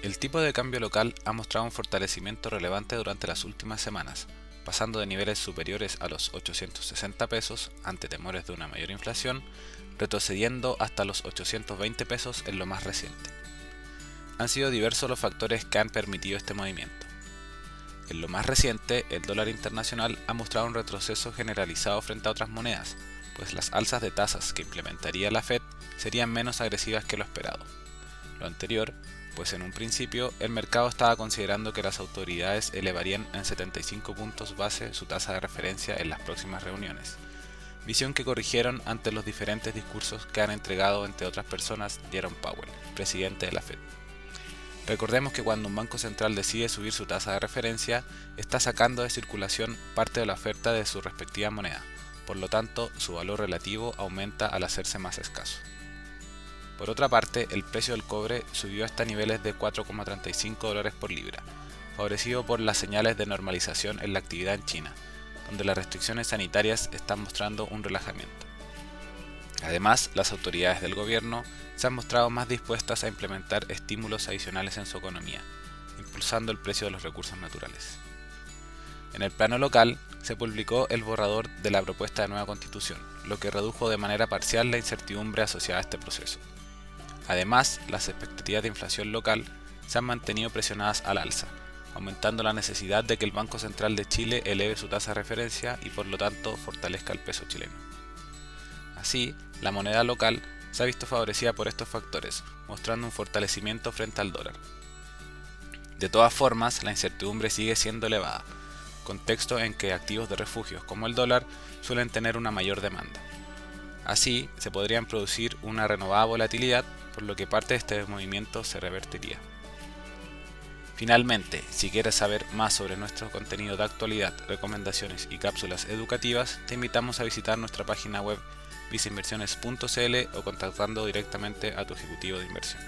El tipo de cambio local ha mostrado un fortalecimiento relevante durante las últimas semanas, pasando de niveles superiores a los 860 pesos ante temores de una mayor inflación, retrocediendo hasta los 820 pesos en lo más reciente. Han sido diversos los factores que han permitido este movimiento. En lo más reciente, el dólar internacional ha mostrado un retroceso generalizado frente a otras monedas, pues las alzas de tasas que implementaría la Fed serían menos agresivas que lo esperado. Lo anterior, pues en un principio el mercado estaba considerando que las autoridades elevarían en 75 puntos base su tasa de referencia en las próximas reuniones, visión que corrigieron ante los diferentes discursos que han entregado entre otras personas Jerome Powell, presidente de la Fed. Recordemos que cuando un banco central decide subir su tasa de referencia, está sacando de circulación parte de la oferta de su respectiva moneda, por lo tanto su valor relativo aumenta al hacerse más escaso. Por otra parte, el precio del cobre subió hasta niveles de 4,35 dólares por libra, favorecido por las señales de normalización en la actividad en China, donde las restricciones sanitarias están mostrando un relajamiento. Además, las autoridades del gobierno se han mostrado más dispuestas a implementar estímulos adicionales en su economía, impulsando el precio de los recursos naturales. En el plano local, se publicó el borrador de la propuesta de nueva constitución, lo que redujo de manera parcial la incertidumbre asociada a este proceso. Además, las expectativas de inflación local se han mantenido presionadas al alza, aumentando la necesidad de que el Banco Central de Chile eleve su tasa de referencia y por lo tanto fortalezca el peso chileno. Así, la moneda local se ha visto favorecida por estos factores, mostrando un fortalecimiento frente al dólar. De todas formas, la incertidumbre sigue siendo elevada, contexto en que activos de refugios como el dólar suelen tener una mayor demanda. Así, se podrían producir una renovada volatilidad por lo que parte de este movimiento se revertiría. Finalmente, si quieres saber más sobre nuestro contenido de actualidad, recomendaciones y cápsulas educativas, te invitamos a visitar nuestra página web viceinversiones.cl o contactando directamente a tu ejecutivo de inversión.